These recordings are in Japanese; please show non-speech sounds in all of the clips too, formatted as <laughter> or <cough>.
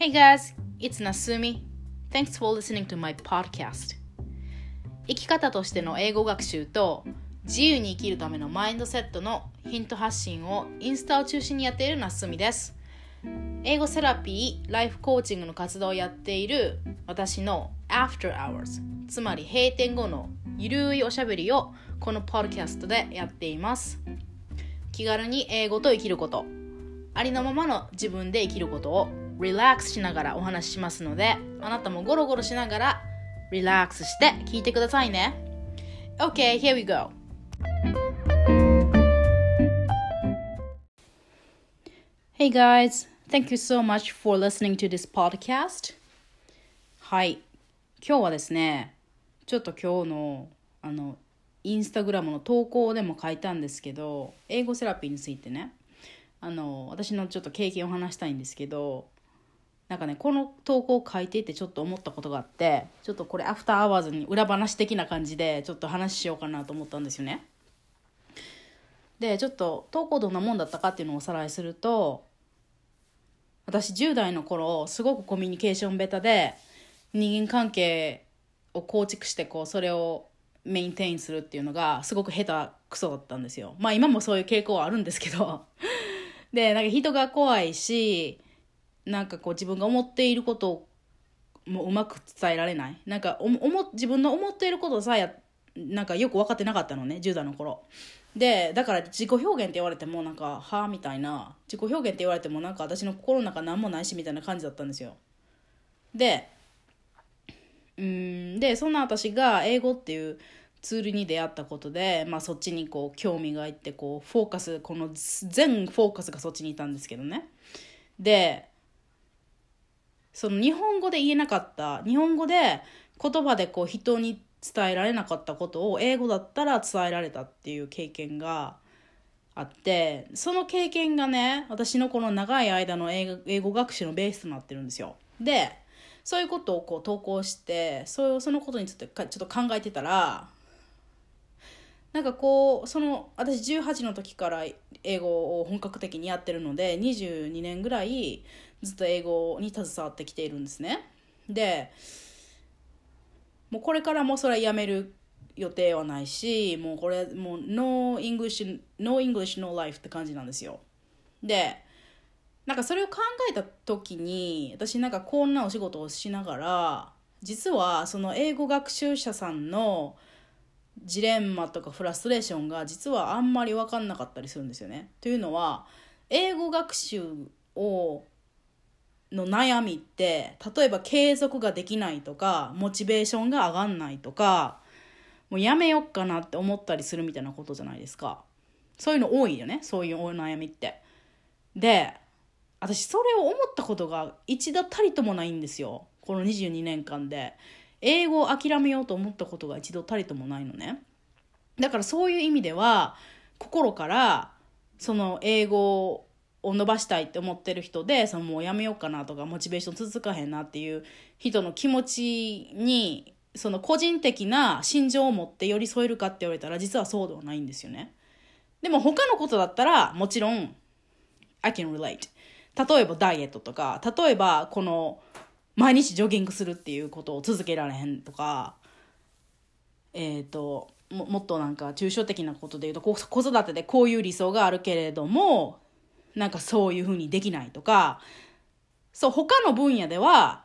Hey guys, it's Nasumi. Thanks for listening to my podcast. 生き方としての英語学習と自由に生きるためのマインドセットのヒント発信をインスタを中心にやっているなすみです。英語セラピー、ライフコーチングの活動をやっている私の After Hours つまり閉店後のゆるいおしゃべりをこのポッドキャストでやっています気軽に英語と生きることありのままの自分で生きることをリラックスしながらお話ししますのであなたもゴロゴロしながらリラックスして聞いてくださいね OK, here we go Hey guys, thank you so much for listening to this podcast. はい。今日はですね、ちょっと今日の、あの、インスタグラムの投稿でも書いたんですけど、英語セラピーについてね、あの、私のちょっと経験を話したいんですけど、なんかね、この投稿を書いていてちょっと思ったことがあって、ちょっとこれ After Hours に裏話的な感じでちょっと話しようかなと思ったんですよね。で、ちょっと投稿どんなもんだったかっていうのをおさらいすると、私10代の頃すごくコミュニケーションベタで人間関係を構築してこうそれを maintain するっていうのがすごく下手くそだったんですよまあ今もそういう傾向はあるんですけどでなんか人が怖いしなんかこう自分が思っていることもううまく伝えられない。なんかおも自分の思っていることさやなんかよく分かってなかったのね10代の頃。でだから自己表現って言われてもなんか「はあ」みたいな。自己表現って言われてもなんか私の心の中何もないしみたいな感じだったんですよ。でうんでそんな私が英語っていうツールに出会ったことで、まあ、そっちにこう興味がいってこうフォーカスこの全フォーカスがそっちにいたんですけどね。でその日本語で言えなかった日本語で言葉でこう人に伝えられなかったことを英語だったら伝えられたっていう経験があってその経験がね私のこの長い間の英語学習のベースとなってるんですよ。でそういうことをこう投稿してそそのことについてちょっと考えてたらなんかこうその私18の時から英語を本格的にやってるので22年ぐらいずっと英語に携わってきているんですね。でもうこれからもそれはやめる予定はないしもうこれもう No English No English No Life って感じなんですよでなんかそれを考えた時に私なんかこんなお仕事をしながら実はその英語学習者さんのジレンマとかフラストレーションが実はあんまり分かんなかったりするんですよね。というのは英語学習をの悩みって例えば継続ができないとかモチベーションが上がんないとかもうやめよっかなって思ったりするみたいなことじゃないですか。そういうの多いよねそういうお悩みって。で私それを思ったことが一度たりともないんですよ。この22年間で。英語を諦めようと思ったことが一度たりともないのねだからそういう意味では心からその英語を伸ばしたいって思ってる人でそのもうやめようかなとかモチベーション続かへんなっていう人の気持ちにその個人的な心情を持って寄り添えるかって言われたら実はそうではないんですよね。でも他のことだったらもちろん I can relate。例えばダイエットとか例えばこの毎日ジョギングするっていうことを続けられへんとかえっ、ー、とももっとなんか抽象的なことで言うと子育てでこういう理想があるけれどもなんかそういうふうにできないとかそう他の分野では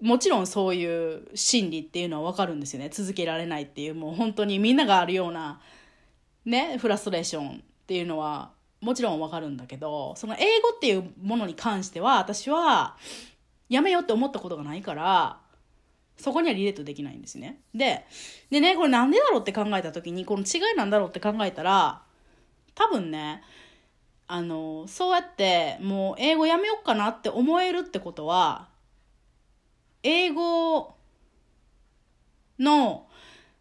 もちろんそういう心理っていうのは分かるんですよね。続けられないっていうもう本当にみんながあるようなねフラストレーションっていうのはもちろん分かるんだけどその英語っていうものに関しては私はやめようって思ったことがないからそこにはリレートできないんですね。で、でね、これなんでだろうって考えた時に、この違いなんだろうって考えたら、多分ね、あの、そうやってもう英語やめようかなって思えるってことは、英語の、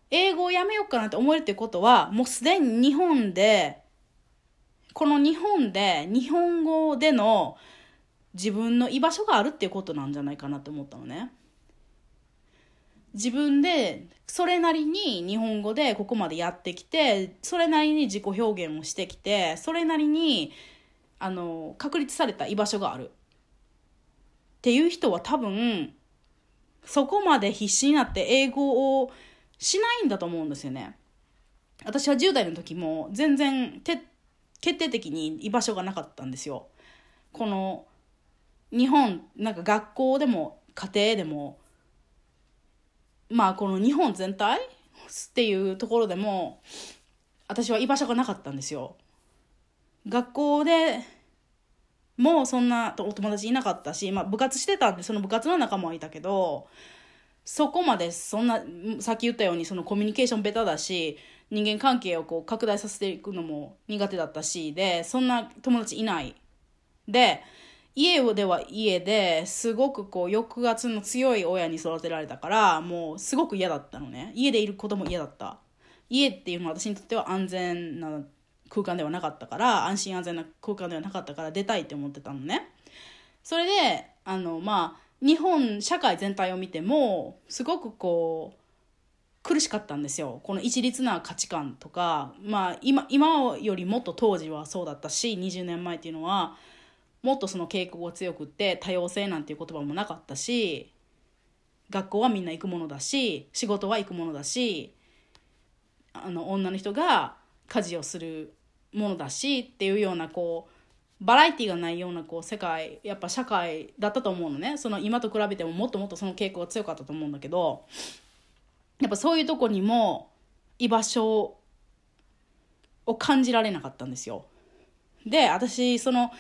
英語をやめようかなって思えるってことは、もうすでに日本で、この日本で、日本語での自分の居場所があるっていうことなんじゃないかなって思ったのね。自分でそれなりに日本語でここまでやってきてそれなりに自己表現をしてきてそれなりにあの確立された居場所があるっていう人は多分そこまで必死になって英語をしないんだと思うんですよね。私は10代の時も全然決定的に居場所がなかったんですよ。この日本なんか学校でも家庭でもまあこの日本全体っていうところでも私は居場所がなかったんですよ。学校でもうそんなお友達いなかったし、まあ、部活してたんでその部活の仲間はいたけどそこまでそんなさっき言ったようにそのコミュニケーションベタだし人間関係をこう拡大させていくのも苦手だったしでそんな友達いないで家では家ですごくこう抑圧の強い親に育てられたからもうすごく嫌だったのね。家でいることも嫌だった。家っていうのは私にとっては安全な空間ではなかったから安心安全な空間ではなかったから出たいって思ってたのね。それであのまあ日本社会全体を見てもすごくこう苦しかったんですよ。この一律な価値観とか。まあ今今よりもっと当時はそうだったし20年前っていうのはもっとその傾向が強くって多様性なんていう言葉もなかったし学校はみんな行くものだし仕事は行くものだしあの女の人が家事をするものだしっていうようなこうバラエティーがないようなこう世界やっぱ社会だったと思うのねその今と比べてももっともっとその傾向が強かったと思うんだけどやっぱそういうとこにも居場所を感じられなかったんですよ。で私その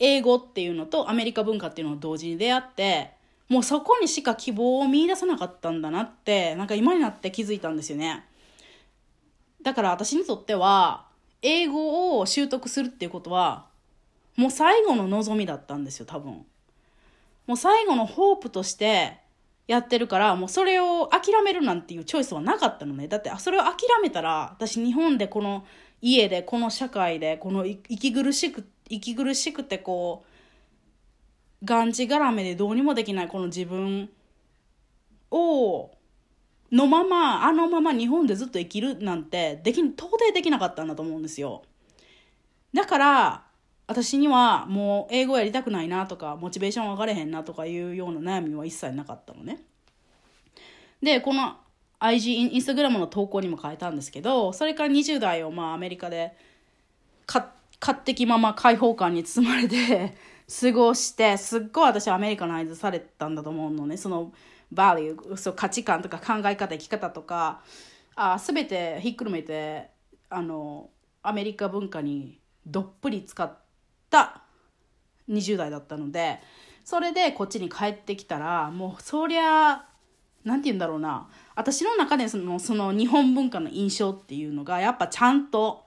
英語っていうのとアメリカ文化っていうのを同時に出会ってもうそこにしか希望を見いださなかったんだなってなんか今になって気づいたんですよね。だから私にとっては英語を習得するっていうことはもう最後の望みだったんですよ多分もう最後のホープとしてやってるからもうそれを諦めるなんていうチョイスはなかったのねだってそれを諦めたら私日本でこの家でこの社会でこの息苦しくて息苦しくてこうがんじがらめでどうにもできないこの自分をのままあのまま日本でずっと生きるなんてでき到底できなかったんだと思うんですよ。だから私にはもう英語やりたくないなとかモチベーション上がれへんなとかいうような悩みは一切なかったのね。でこの IG インスタグラムの投稿にも変えたんですけどそれから20代をまあアメリカで買って勝手気まま開放感に包まれて <laughs> 過ごしてすっごい私はアメリカナイズされたんだと思うのね。そのバリューそう価値観とか考え方生き方とか。あ全てひっくるめてあのアメリカ文化にどっぷり使った20代だったのでそれでこっちに帰ってきたらもうそりゃ何て言うんだろうな。私の中でそのその日本文化の印象っていうのがやっぱちゃんと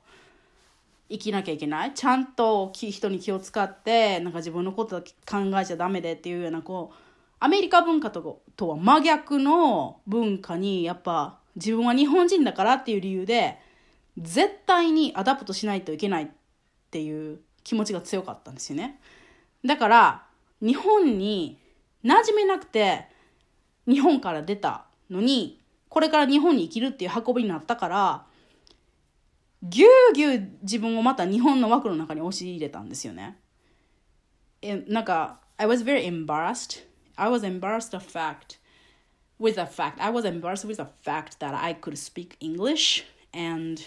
生きなきゃいけない？ちゃんと人に気を使ってなんか自分のこと考えちゃダメでっていうようなこうアメリカ文化ととは真逆の文化にやっぱ自分は日本人だからっていう理由で絶対に adapt しないといけないっていう気持ちが強かったんですよね。だから日本に馴染めなくて日本から出たのにこれから日本に生きるっていう運びになったからぎゅうぎゅう自分をまた日本の枠の中に押し入れたんですよね。えなんか I was very embarrassed I was embarrassed of fact with the fact I was embarrassed with the fact that I could speak English and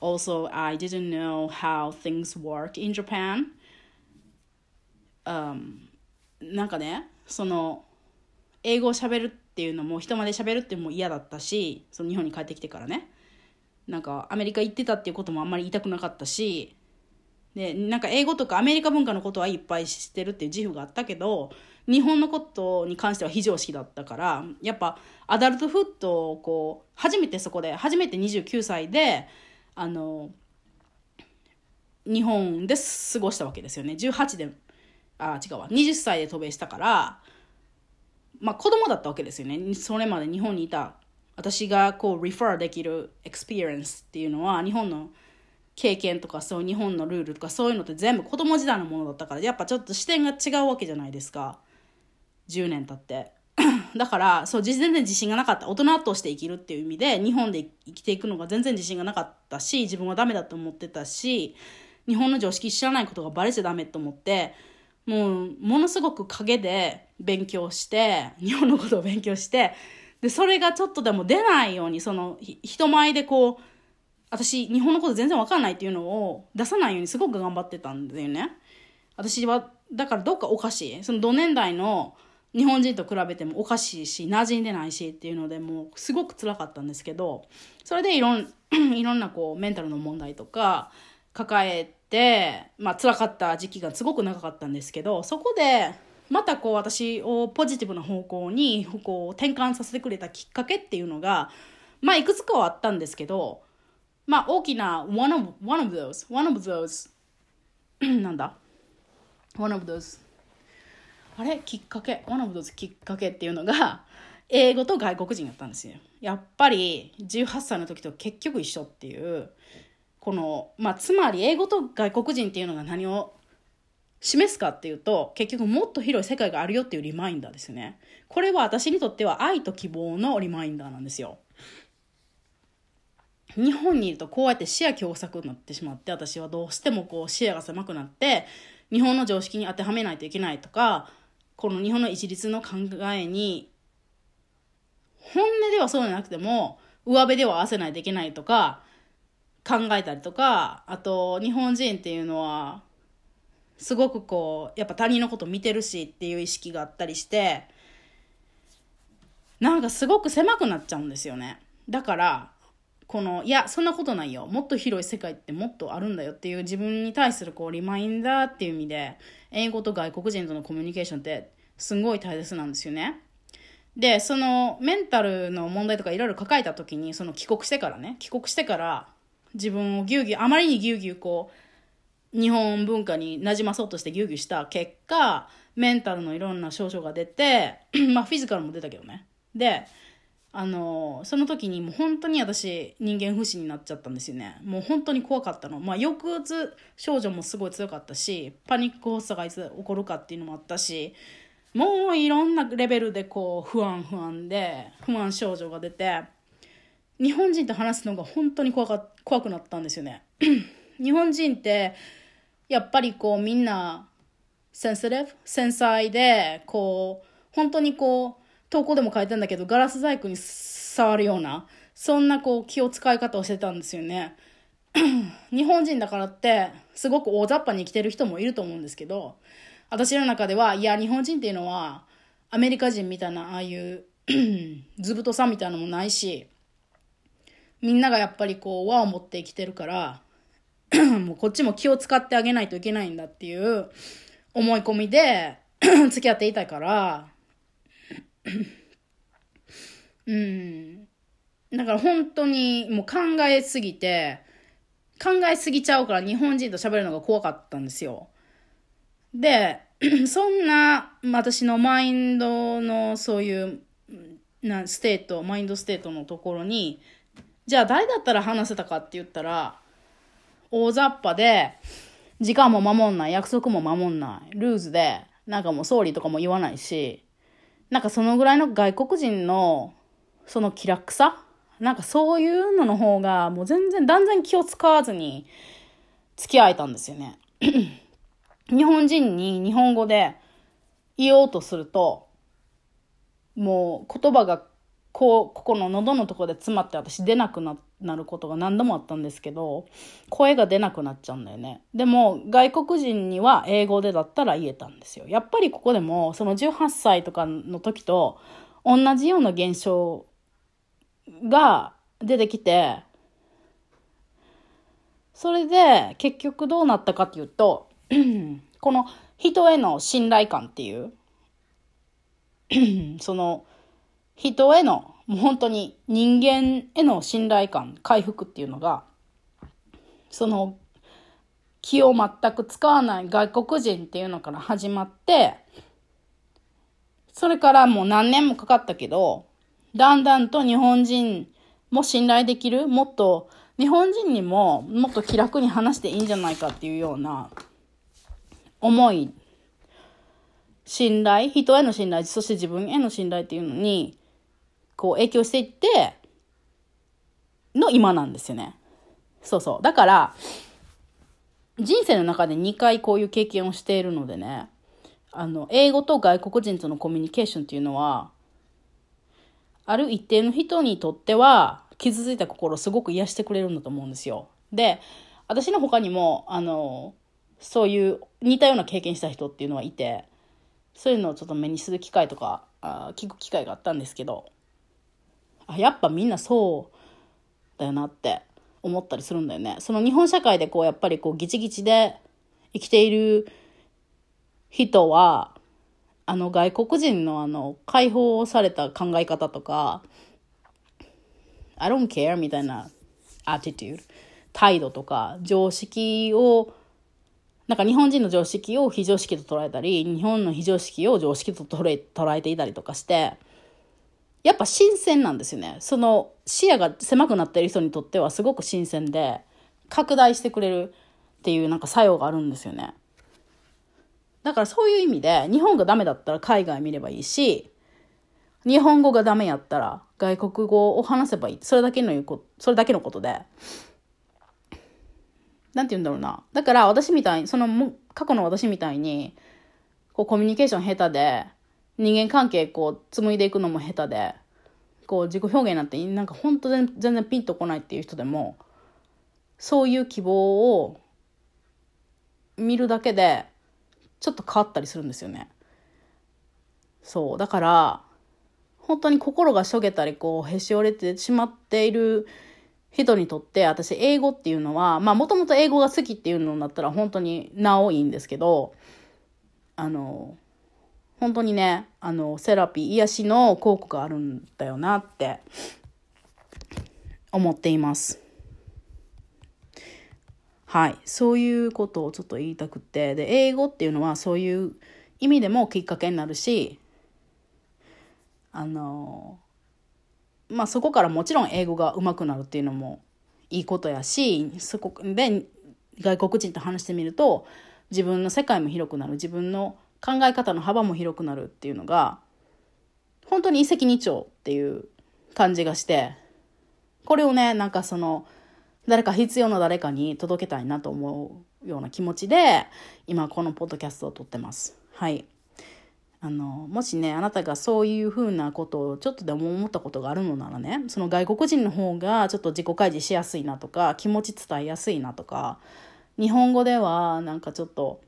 also I didn't know how things work in Japan. Um, なんかねその英語をしゃべるっていうのも人までしゃべるっていうのも嫌だったしその日本に帰ってきてからねなんかアメリカ行ってたっていうこともあんまり言いたくなかったしでなんか英語とかアメリカ文化のことはいっぱい知ってるっていう自負があったけど日本のことに関しては非常識だったからやっぱ adulthood をこう初めてそこで初めて29歳であの日本で過ごしたわけですよね。18であ違うわ。20歳で渡米したからまあ子供だったわけですよね。それまで日本にいた私がこうリファーできる experience っていうのは日本の経験とかそう日本のルールとかそういうのって全部子供時代のものだったからやっぱちょっと視点が違うわけじゃないですか。10年経って <clears throat> だからそう全然自信がなかった大人として生きるっていう意味で日本で生きていくのが全然自信がなかったし自分はダメだと思ってたし日本の常識知らないことがバレちゃダメと思ってもうものすごく陰で勉強して日本のことを勉強してでそれがちょっとでも出ないようにその人前でこう私日本のこと全然わかんないっていうのを出さないようにすごく頑張ってたんだよね。私はだからどっかおかしい。その同年代の日本人と比べてもおかしいし馴染んでないしっていうのでもうすごく辛かったんですけどそれでいろん <clears throat> いろんなこうメンタルの問題とか抱えて、まあ辛かった時期がすごく長かったんですけど、そこで、またこう私をポジティブな方向にこう転換させてくれたきっかけっていうのが、まあいくつかはあったんですけど、まあ大きな one of, one of those, one of those <coughs> なんだ？one of those あれ？きっかけ？one of those きっかけっていうのが英語と外国人やったんですよ。やっぱり18歳の時と結局一緒っていうこの、まあ、つまり英語と外国人っていうのが何を示すかっていうと結局もっと広い世界があるよっていうリマインダーですよね。これは私にとっては愛と希望のリマインダーなんですよ。日本にいるとこうやって視野狭窄になってしまって私はどうしてもこう視野が狭くなって日本の常識に当てはめないといけないとかこの日本の一律の考えに本音ではそうじゃなくても上辺では合わせないといけないとか考えたりとか、あと日本人っていうのは、すごくこう、やっぱ他人のこと見てるしっていう意識があったりして、なんかすごく狭くなっちゃうんですよね。だから、この、いや、そんなことないよ。もっと広い世界ってもっとあるんだよっていう自分に対するこう、リマインダーっていう意味で、英語と外国人とのコミュニケーションってすごい大切なんですよね。で、そのメンタルの問題とかいろいろ抱えた時に、その帰国してからね、帰国してから、自分をぎゅうぎゅう、あまりにぎゅうぎゅうこう、日本文化に馴染まそうとしてぎゅうぎゅうした結果、メンタルのいろんな症状が出て、<clears throat> まあフィジカルも出たけどね。で、あの、その時にもう本当に私人間不信になっちゃったんですよね。もう本当に怖かったの。まあ抑うつ症状もすごい強かったし、パニック発作がいつ起こるかっていうのもあったし、もういろんなレベルでこう不安不安で不安症状が出て、日本人と話すのが本当に怖か怖くなったんですよね。<clears throat> 日本人ってやっぱりこうみんなセンシティブ繊細でこう本当にこう投稿でも書いたんだけどガラス細工に触るようなそんなこう気を使い方をしてたんですよね。<clears throat> 日本人だからってすごく大雑把に生きてる人もいると思うんですけど私の中ではいや日本人っていうのはアメリカ人みたいなああいう <clears throat> 図太さみたいなのもないしみんながやっぱりこう和を持って生きてるから <clears throat> もうこっちも気を使ってあげないといけないんだっていう思い込みで <clears throat> 付き合っていたから。<clears throat> うん。だから本当にもう考えすぎて考えすぎちゃうから日本人と喋るのが怖かったんですよ。でそんな私のマインドのそういうな state mind state のところにじゃあ誰だったら話せたかって言ったら、大雑把で、時間も守んない、約束も守んない、ルーズで、なんかもう sorry とかも言わないし、なんかそのぐらいの外国人の、その気楽さなんかそういうのの方が、もう全然断然気を使わずに付き合えたんですよね。<clears throat> 日本人に日本語で言おうとすると、もう言葉がこうここの喉のとこで詰まって私出なくなることが何度もあったんですけど声が出なくなっちゃうんだよね。でも外国人には英語でだったら言えたんですよ。やっぱりここでもその18歳とかの時と同じような現象が出てきてそれで結局どうなったかっていうと <clears throat> この人への信頼感っていう <clears throat> その人への、もう本当に人間への信頼感、回復っていうのが、その気を全く使わない外国人っていうのから始まって、それからもう何年もかかったけど、だんだんと日本人も信頼できる、もっと日本人にももっと気楽に話していいんじゃないかっていうような思い、信頼、人への信頼、そして自分への信頼っていうのにこう影響していって、の今なんですよね。そうそう。だから、人生の中で2回こういう経験をしているのでね、あの英語と外国人とのコミュニケーションっていうのはある一定の人にとっては傷ついた心をすごく癒してくれるんだと思うんですよ。で私の他にもあのそういう似たような経験した人っていうのはいてそういうのをちょっと目にする機会とかあ聞く機会があったんですけどあやっぱみんなそうだよなって思ったりするんだよね。その日本社会でこうやっぱりこうギチギチで生きている人はあの外国人のあの解放された考え方とか I don't care みたいな attitude 態度とか常識をなんか日本人の常識を非常識と捉えたり日本の非常識を常識と捉え捉えていたりとかしてやっぱ新鮮なんですよね。その視野が狭くなっている人にとってはすごく新鮮で拡大してくれるっていうなんか作用があるんですよね。だからそういう意味で日本がダメだったら海外見ればいいし日本語がダメやったら外国語を話せばいい。それだけの言うこそれだけのことで。なんて言うんだろうな。だから私みたいにその過去の私みたいにこうコミュニケーション下手で人間関係こう紡いでいくのも下手でこう自己表現になってなんか本当全然ピンとこないっていう人でもそういう希望を見るだけでちょっと変わったりするんですよね。そうだから本当に心がしょげたりこうへし折れてしまっている人にとって私英語っていうのはまあもともと英語が好きっていうのになったら本当になおいいんですけどあの本当にねあのセラピー癒しの効果があるんだよなって思っています。はい、そういうことをちょっと言いたくて。で英語っていうのはそういう意味でもきっかけになるしあのまあそこからもちろん英語が上手くなるっていうのもいいことやしそこで外国人と話してみると自分の世界も広くなる。自分の考え方の幅も広くなるっていうのが本当に一石二鳥っていう感じがしてこれをねなんかその誰か必要な誰かに届けたいなと思うような気持ちで今このポッドキャストを撮ってます。はい。あのもしねあなたがそういうふうなことをちょっとでも思ったことがあるのならねその外国人の方がちょっと自己開示しやすいなとか気持ち伝えやすいなとか日本語ではなんかちょっと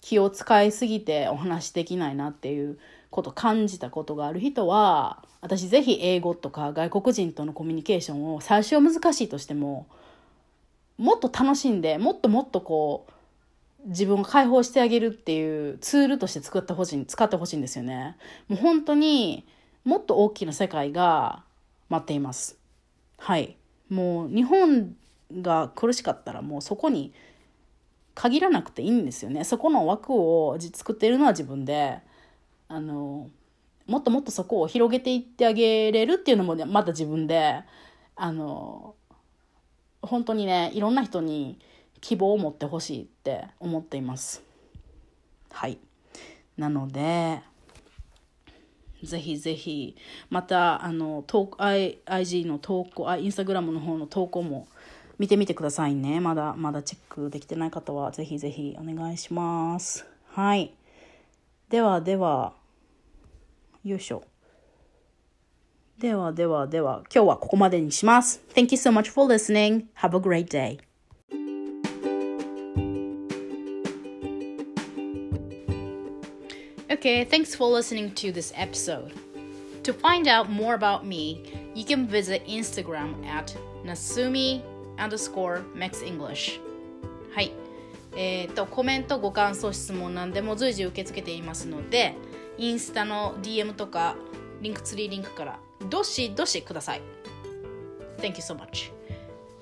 気を使いすぎてお話できないなっていうこと感じたことがある人は私ぜひ英語とか外国人とのコミュニケーションを最初は難しいとしてももっと楽しんでもっともっとこう自分を解放してあげるっていうツールとして作ってほしい使ってほしいんですよね。もう本当にもっと大きな世界が待っています。はい。もう日本が苦しかったらもうそこに限らなくていいんですよね。そこの枠を作っているのは自分であのもっともっとそこを広げていってあげれるっていうのも、ね、また自分であの本当にねいろんな人に希望を持ってほしいって思っています。はい。なのでぜひぜひまたあの投 IG の投稿あインスタグラムの方の投稿も見てみてくださいねまだまだチェックできてない方はぜひぜひお願いしますはいではではよいしょ。ではではでは、今日はここまでにします。Thank you so much for listening. Have a great day. Okay, thanks for listening to this episode. To find out more about me, you can visit Instagram at nasumi underscore maxenglish. はい。えっ、ー、と、コメント、ご感想、質問なんでも随時受け付けていますので、インスタの DM とかリンクツリーリンクからどしどしください Thank you so much、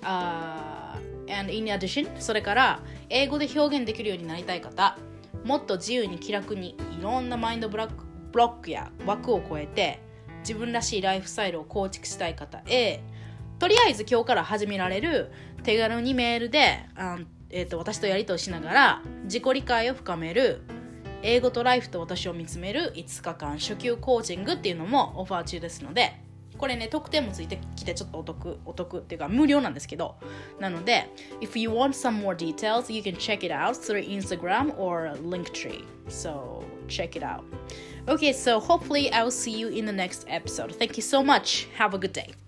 uh, and in addition それから英語で表現できるようになりたい方もっと自由に気楽にいろんなマインドブロックブロックや枠を超えて自分らしいライフスタイルを構築したい方へとりあえず今日から始められる手軽にメールで、あえーと、私とやり取りしながら自己理解を深める英語とライフと私を見つめる5日間初級コーチングっていうのもオファー中ですのでこれね特典もついてきてちょっとお得お得っていうか無料なんですけどなので If you want some more details you can check it out through Instagram or Linktree so check it out Okay so hopefully I will see you in the next episode thank you so much have a good day